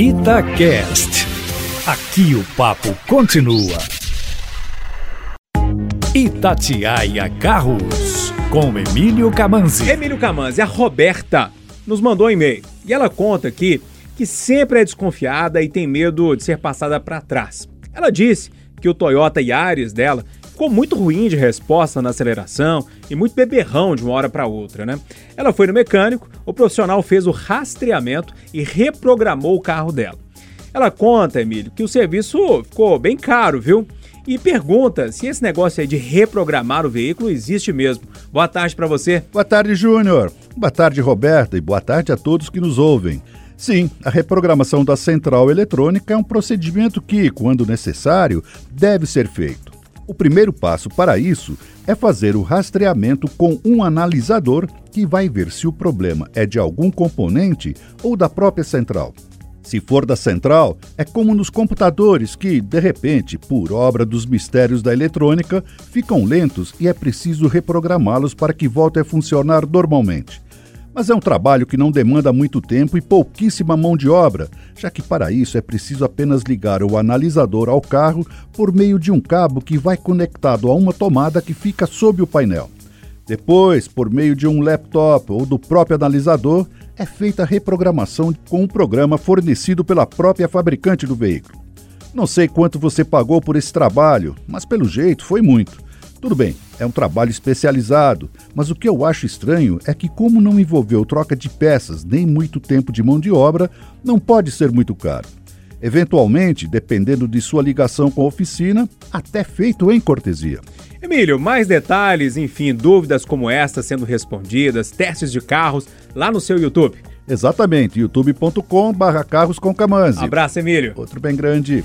Itacast. Aqui o papo continua. Itatiaia Carros, com Emílio Camanzi. Emílio Camanzi, a Roberta nos mandou um e-mail e ela conta aqui que sempre é desconfiada e tem medo de ser passada para trás. Ela disse que o Toyota Yaris dela ficou muito ruim de resposta na aceleração e muito beberrão de uma hora para outra, né? Ela foi no mecânico, o profissional fez o rastreamento e reprogramou o carro dela. Ela conta, Emílio, que o serviço ficou bem caro, viu? E pergunta se esse negócio aí de reprogramar o veículo existe mesmo. Boa tarde para você. Boa tarde, Júnior. Boa tarde, Roberta, e boa tarde a todos que nos ouvem. Sim, a reprogramação da central eletrônica é um procedimento que, quando necessário, deve ser feito. O primeiro passo para isso é fazer o rastreamento com um analisador que vai ver se o problema é de algum componente ou da própria central. Se for da central, é como nos computadores que, de repente, por obra dos mistérios da eletrônica, ficam lentos e é preciso reprogramá-los para que voltem a funcionar normalmente. Mas é um trabalho que não demanda muito tempo e pouquíssima mão de obra, já que para isso é preciso apenas ligar o analisador ao carro por meio de um cabo que vai conectado a uma tomada que fica sob o painel. Depois, por meio de um laptop ou do próprio analisador, é feita a reprogramação com um programa fornecido pela própria fabricante do veículo. Não sei quanto você pagou por esse trabalho, mas pelo jeito foi muito. Tudo bem, é um trabalho especializado, mas o que eu acho estranho é que, como não envolveu troca de peças nem muito tempo de mão de obra, não pode ser muito caro. Eventualmente, dependendo de sua ligação com a oficina, até feito em cortesia. Emílio, mais detalhes, enfim, dúvidas como esta sendo respondidas, testes de carros, lá no seu YouTube. Exatamente, youtube.com/carros com Abraço, Emílio. Outro bem grande.